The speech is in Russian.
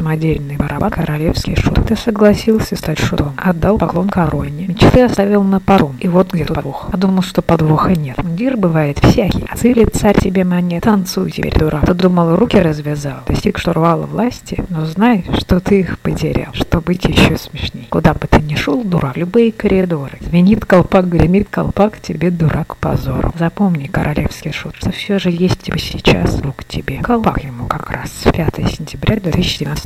самодельный барабан королевский шут. Ты согласился стать шутом, отдал поклон короне. Мечты оставил на пару. И вот где подвох. А думал, что подвоха нет. Мундир бывает всякий. А цели царь тебе монет. Танцуй теперь, дурак. Ты думал, руки развязал. Достиг штурвала власти, но знай, что ты их потерял. Что быть еще смешней. Куда бы ты ни шел, дурак, любые коридоры. Звенит колпак, гремит колпак, тебе, дурак, позор. Запомни, королевский шут, что все же есть тебе сейчас рук тебе. Колпак ему как раз. 5 сентября 2019